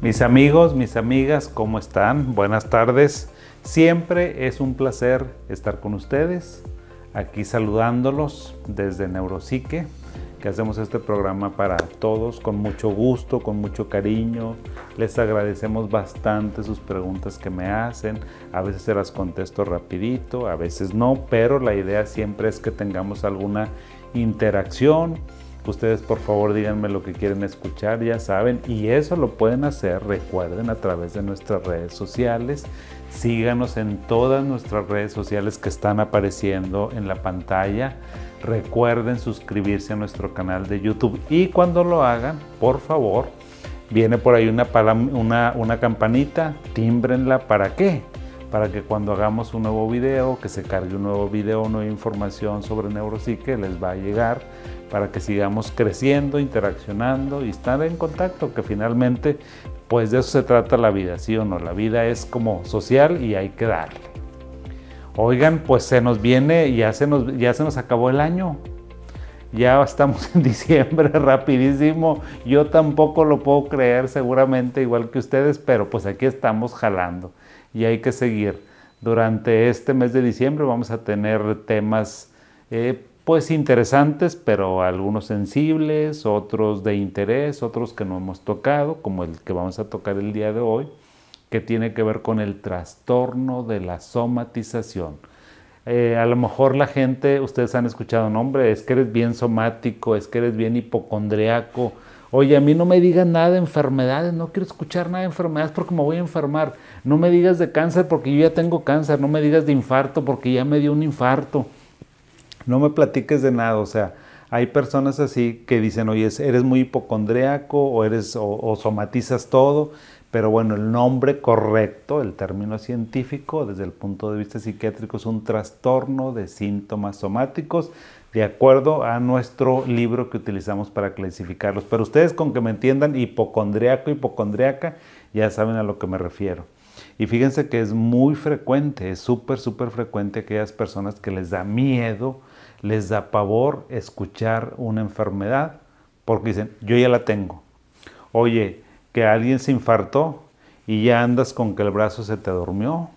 Mis amigos, mis amigas, ¿cómo están? Buenas tardes. Siempre es un placer estar con ustedes, aquí saludándolos desde Neuropsique, que hacemos este programa para todos con mucho gusto, con mucho cariño. Les agradecemos bastante sus preguntas que me hacen. A veces se las contesto rapidito, a veces no, pero la idea siempre es que tengamos alguna interacción Ustedes por favor díganme lo que quieren escuchar, ya saben, y eso lo pueden hacer, recuerden, a través de nuestras redes sociales. Síganos en todas nuestras redes sociales que están apareciendo en la pantalla. Recuerden suscribirse a nuestro canal de YouTube y cuando lo hagan, por favor, viene por ahí una, una, campanita, tímbrenla, ¿para qué? Para que cuando hagamos un nuevo video, que se cargue un nuevo video, nueva información sobre neuropsique, les va a llegar para que sigamos creciendo, interaccionando y estar en contacto, que finalmente pues de eso se trata la vida, ¿sí o no? La vida es como social y hay que darle. Oigan, pues se nos viene, ya se nos, ya se nos acabó el año. Ya estamos en diciembre rapidísimo. Yo tampoco lo puedo creer seguramente igual que ustedes, pero pues aquí estamos jalando y hay que seguir. Durante este mes de diciembre vamos a tener temas eh, pues interesantes, pero algunos sensibles, otros de interés, otros que no hemos tocado, como el que vamos a tocar el día de hoy, que tiene que ver con el trastorno de la somatización. Eh, a lo mejor la gente, ustedes han escuchado, nombre, es que eres bien somático, es que eres bien hipocondriaco. Oye, a mí no me digas nada de enfermedades, no quiero escuchar nada de enfermedades porque me voy a enfermar. No me digas de cáncer porque yo ya tengo cáncer, no me digas de infarto porque ya me dio un infarto no me platiques de nada, o sea, hay personas así que dicen, oye, eres muy hipocondriaco o, eres, o, somatizas todo, pero bueno, el nombre correcto, el término científico desde el punto de vista psiquiátrico es un trastorno de síntomas somáticos de acuerdo a nuestro libro que utilizamos para clasificarlos. Pero ustedes con que me entiendan hipocondriaco, hipocondriaca, ya saben a lo que me refiero. Y fíjense que es muy frecuente, es súper, súper frecuente aquellas personas que les da miedo les da pavor escuchar una enfermedad porque dicen, yo ya la tengo. Oye, que alguien se infartó y ya andas con que el brazo se te durmió,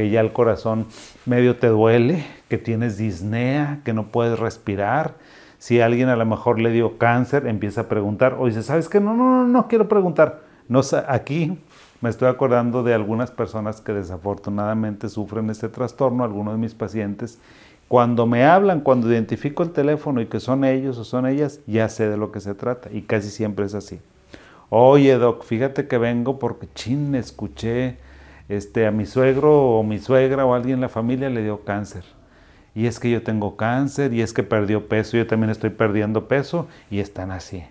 que ya el corazón medio te duele, que tienes disnea, que no puedes respirar. Si alguien a lo mejor le dio cáncer, empieza a preguntar, o dice, ¿sabes qué? No, no, no, no quiero preguntar. No, aquí me estoy acordando de algunas personas que desafortunadamente sufren este trastorno, algunos de mis pacientes, cuando me hablan, cuando identifico el teléfono y que son ellos o son ellas, ya sé de lo que se trata y casi siempre es así. Oye, doc, fíjate que vengo porque chin, escuché este, a mi suegro o mi suegra o alguien en la familia le dio cáncer. Y es que yo tengo cáncer y es que perdió peso, yo también estoy perdiendo peso y están así.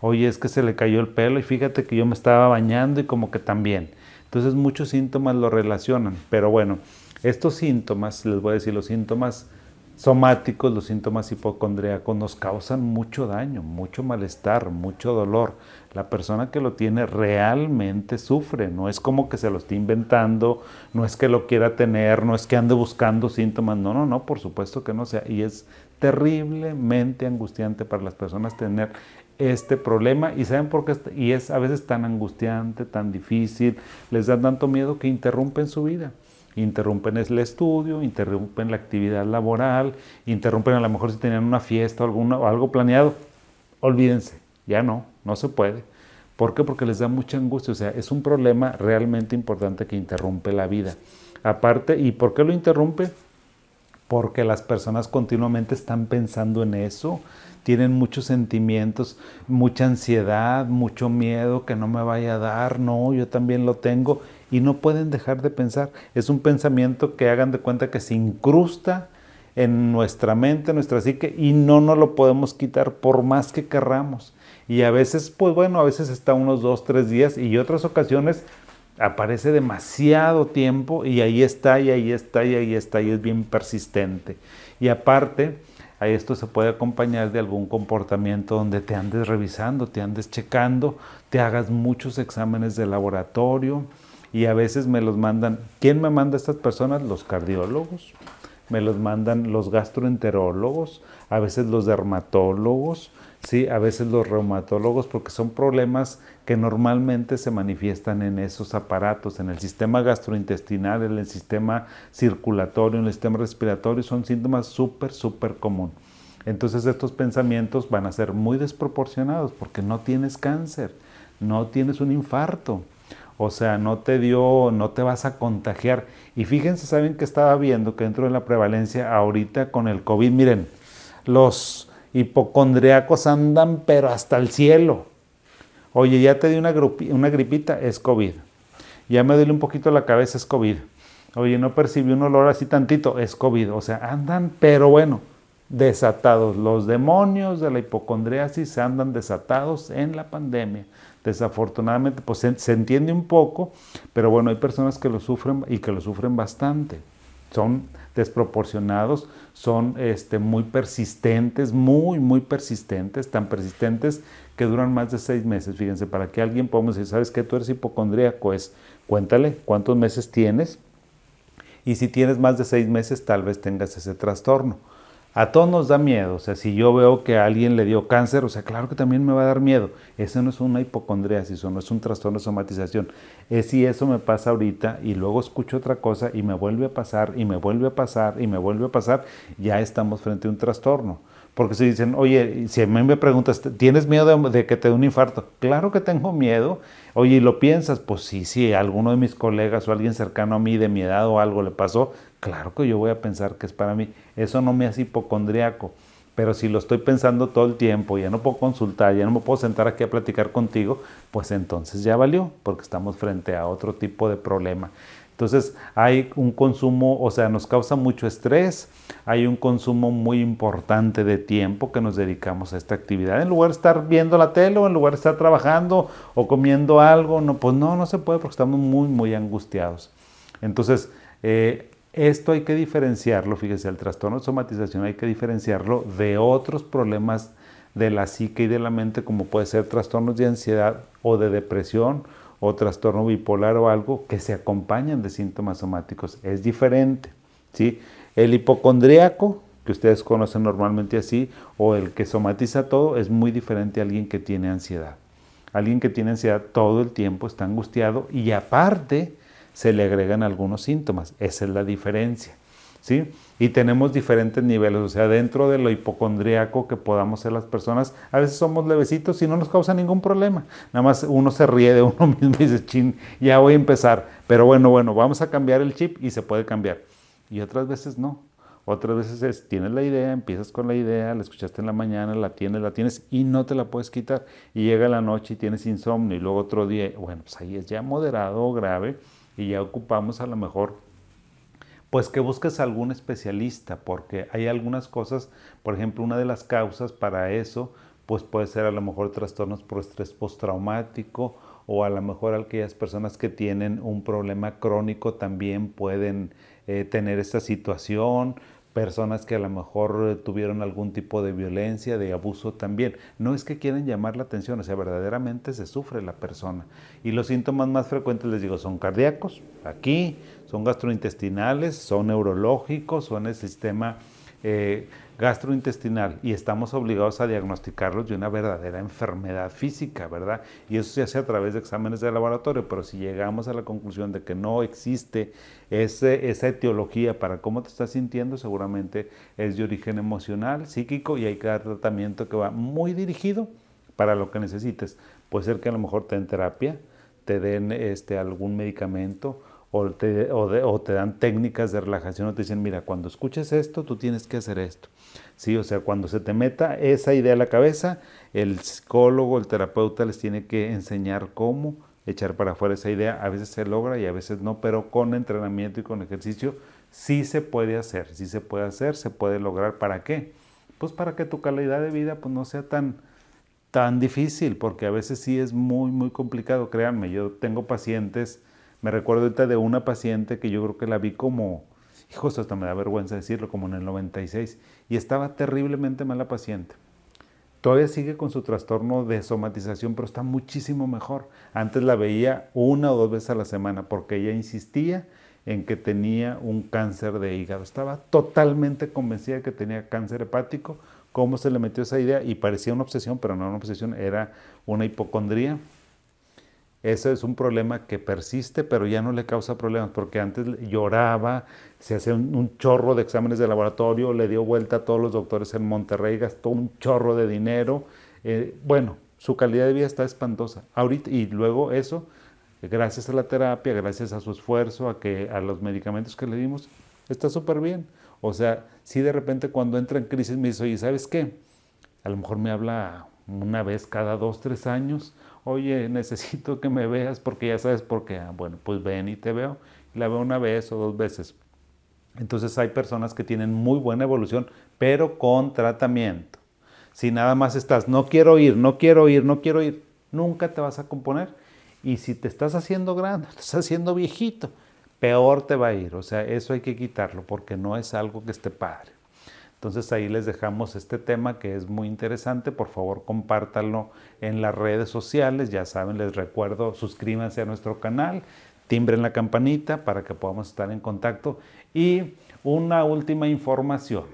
Oye, es que se le cayó el pelo y fíjate que yo me estaba bañando y como que también. Entonces muchos síntomas lo relacionan, pero bueno, estos síntomas, les voy a decir, los síntomas somáticos, los síntomas hipocondríacos nos causan mucho daño, mucho malestar, mucho dolor. La persona que lo tiene realmente sufre, no es como que se lo esté inventando, no es que lo quiera tener, no es que ande buscando síntomas, no, no, no, por supuesto que no sea. Y es terriblemente angustiante para las personas tener este problema y saben por qué y es a veces tan angustiante, tan difícil, les da tanto miedo que interrumpen su vida interrumpen el estudio, interrumpen la actividad laboral, interrumpen a lo mejor si tenían una fiesta o, o algo planeado. Olvídense, ya no, no se puede. ¿Por qué? Porque les da mucha angustia. O sea, es un problema realmente importante que interrumpe la vida. Aparte, ¿y por qué lo interrumpe? Porque las personas continuamente están pensando en eso, tienen muchos sentimientos, mucha ansiedad, mucho miedo que no me vaya a dar, no, yo también lo tengo y no pueden dejar de pensar. Es un pensamiento que hagan de cuenta que se incrusta en nuestra mente, en nuestra psique y no nos lo podemos quitar por más que querramos. Y a veces, pues bueno, a veces está unos dos, tres días y otras ocasiones aparece demasiado tiempo y ahí está, y ahí está, y ahí está, y es bien persistente. Y aparte, a esto se puede acompañar de algún comportamiento donde te andes revisando, te andes checando, te hagas muchos exámenes de laboratorio, y a veces me los mandan. ¿Quién me manda estas personas? Los cardiólogos. me los mandan los gastroenterólogos, a veces los dermatólogos, ¿sí? a veces los reumatólogos, porque son problemas que normalmente se manifiestan en esos aparatos, en el sistema gastrointestinal, en el sistema circulatorio, en el sistema respiratorio, son síntomas súper, súper común. Entonces estos pensamientos van a ser muy desproporcionados porque no tienes cáncer, no tienes un infarto, o sea, no te dio, no te vas a contagiar. Y fíjense, saben que estaba viendo que dentro de la prevalencia ahorita con el COVID, miren, los hipocondriacos andan pero hasta el cielo. Oye, ya te di una, una gripita, es COVID. Ya me duele un poquito la cabeza, es COVID. Oye, no percibí un olor así tantito, es COVID. O sea, andan, pero bueno, desatados. Los demonios de la hipocondriasis andan desatados en la pandemia. Desafortunadamente, pues se, entiende un poco, pero bueno, hay personas que lo sufren y que lo sufren bastante. Son desproporcionados, son este, muy persistentes, muy, muy persistentes, tan persistentes que duran más de seis meses. Fíjense, para que alguien podamos decir, ¿sabes qué? Tú eres hipocondríaco, es cuéntale cuántos meses tienes y si tienes más de seis meses, tal vez tengas ese trastorno. A todos nos da miedo, o sea, si yo veo que a alguien le dio cáncer, o sea, claro que también me va a dar miedo. Eso no es una hipocondriasis, eso no es un trastorno de somatización. Es si eso me pasa ahorita y luego escucho otra cosa y me vuelve a pasar y me vuelve a pasar y me vuelve a pasar, ya estamos frente a un trastorno. Porque si dicen, oye, si a mí me preguntas, ¿tienes miedo de, que te dé un infarto? Claro que tengo miedo. Oye, ¿y lo piensas? Pues sí, sí, alguno de mis colegas o alguien cercano a mí de mi edad o algo le pasó, claro que yo voy a pensar que es para mí. Eso no me hace hipocondriaco. Pero si lo estoy pensando todo el tiempo, ya no puedo consultar, ya no me puedo sentar aquí a platicar contigo, pues entonces ya valió, porque estamos frente a otro tipo de problema. Entonces hay un consumo, o sea, nos causa mucho estrés, hay un consumo muy importante de tiempo que nos dedicamos a esta actividad. En lugar de estar viendo la tele o en lugar de estar trabajando o comiendo algo, no, pues no, no se puede porque estamos muy, muy angustiados. Entonces, eh, esto hay que diferenciarlo, fíjese, el trastorno de somatización hay que diferenciarlo de otros problemas de la psique y de la mente, como puede ser trastornos de ansiedad o de depresión o trastorno bipolar o algo que se acompañan de síntomas somáticos. Es diferente. ¿sí? El hipocondríaco, que ustedes conocen normalmente así, o el que somatiza todo, es muy diferente a alguien que tiene ansiedad. Alguien que tiene ansiedad todo el tiempo está angustiado y aparte se le agregan algunos síntomas. Esa es la diferencia. ¿Sí? Y tenemos diferentes niveles, o sea, dentro de lo hipocondríaco que podamos ser las personas, a veces somos levecitos y no nos causa ningún problema. Nada más uno se ríe de uno mismo y dice, chin, ya voy a empezar. Pero bueno, bueno, vamos a cambiar el chip y se puede cambiar. Y otras veces no. Otras veces es, tienes la idea, empiezas con la idea, la escuchaste en la mañana, la tienes, la tienes y no te la puedes quitar. Y llega la noche y tienes insomnio y luego otro día, bueno, pues ahí es ya moderado o grave y ya ocupamos a lo mejor pues que busques algún especialista, porque hay algunas cosas, por ejemplo, una de las causas para eso, pues puede ser a lo mejor trastornos por estrés postraumático o a lo mejor aquellas personas que tienen un problema crónico también pueden eh, tener esta situación, personas que a lo mejor eh, tuvieron algún tipo de violencia, de abuso también. No es que quieran llamar la atención, o sea, verdaderamente se sufre la persona. Y los síntomas más frecuentes, les digo, son cardíacos, aquí, son gastrointestinales, son neurológicos, son el sistema eh, gastrointestinal y estamos obligados a diagnosticarlos de una verdadera enfermedad física, ¿verdad? Y eso se hace a través de exámenes de laboratorio, pero si llegamos a la conclusión de que no existe ese, esa etiología para cómo te estás sintiendo, seguramente es de origen emocional, psíquico y hay que dar tratamiento que va muy dirigido para lo que necesites. Puede ser que a lo mejor te den terapia, te den este, algún medicamento o te, o, te, dan técnicas de relajación o te dicen, mira, cuando escuches esto, tú tienes que hacer esto. Sí, o sea, cuando se te meta esa idea a la cabeza, el psicólogo, el terapeuta les tiene que enseñar cómo echar para afuera esa idea. A veces se logra y a veces no, pero con entrenamiento y con ejercicio sí se puede hacer, sí se puede hacer, se puede lograr. ¿Para qué? Pues para que tu calidad de vida pues, no sea tan, tan difícil, porque a veces sí es muy, muy complicado. Créanme, yo tengo pacientes me recuerdo ahorita de una paciente que yo creo que la vi como, hijo, hasta me da vergüenza decirlo, como en el 96, y estaba terriblemente mala paciente. Todavía sigue con su trastorno de somatización, pero está muchísimo mejor. Antes la veía una o dos veces a la semana porque ella insistía en que tenía un cáncer de hígado. Estaba totalmente convencida de que tenía cáncer hepático. ¿Cómo se le metió esa idea? Y parecía una obsesión, pero no una obsesión, era una hipocondría. Ese es un problema que persiste, pero ya no le causa problemas, porque antes lloraba, se hacía un, chorro de exámenes de laboratorio, le dio vuelta a todos los doctores en Monterrey, gastó un chorro de dinero. Eh, bueno, su calidad de vida está espantosa. Ahorita, y luego eso, gracias a la terapia, gracias a su esfuerzo, a, que, a los medicamentos que le dimos, está súper bien. O sea, si de repente cuando entra en crisis me dice, oye, ¿sabes qué? A lo mejor me habla una vez cada dos, tres años, oye, necesito que me veas porque ya sabes por qué. Ah, bueno, pues ven y te veo. La veo una vez o dos veces. Entonces hay personas que tienen muy buena evolución, pero con tratamiento. Si nada más estás, no quiero ir, no quiero ir, no quiero ir, nunca te vas a componer. Y si te estás haciendo grande, estás haciendo viejito, peor te va a ir. O sea, eso hay que quitarlo porque no es algo que esté padre. Entonces ahí les dejamos este tema que es muy interesante. Por favor, compártanlo en las redes sociales. Ya saben, les recuerdo, suscríbanse a nuestro canal, timbren la campanita para que podamos estar en contacto. Y una última información.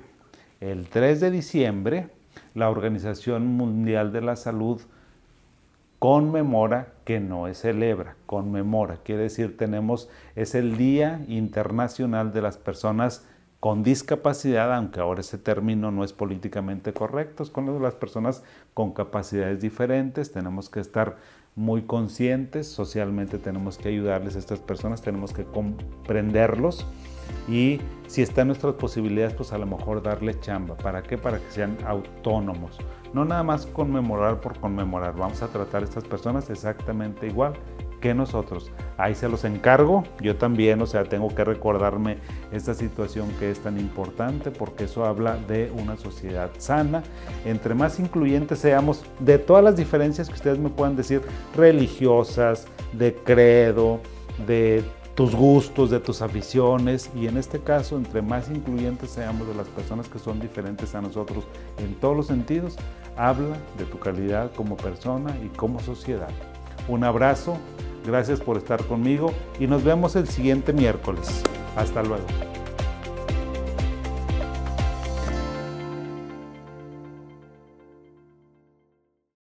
El 3 de diciembre, la Organización Mundial de la Salud conmemora, que no es celebra, conmemora. Quiere decir, tenemos, es el Día Internacional de las Personas con discapacidad, aunque ahora ese término no es políticamente correcto, es con las personas con capacidades diferentes, tenemos que estar muy conscientes, socialmente tenemos que ayudarles a estas personas, tenemos que comprenderlos y si está en nuestras posibilidades, pues a lo mejor darle chamba. ¿Para qué? Para que sean autónomos. No nada más conmemorar por conmemorar, vamos a tratar a estas personas exactamente igual que nosotros. Ahí se los encargo. Yo también, o sea, tengo que recordarme esta situación que es tan importante porque eso habla de una sociedad sana. Entre más incluyentes seamos de todas las diferencias que ustedes me puedan decir, religiosas, de credo, de tus gustos, de tus aficiones y en este caso, entre más incluyentes seamos de las personas que son diferentes a nosotros en todos los sentidos, habla de tu calidad como persona y como sociedad. Un abrazo Gracias por estar conmigo y nos vemos el siguiente miércoles. Hasta luego.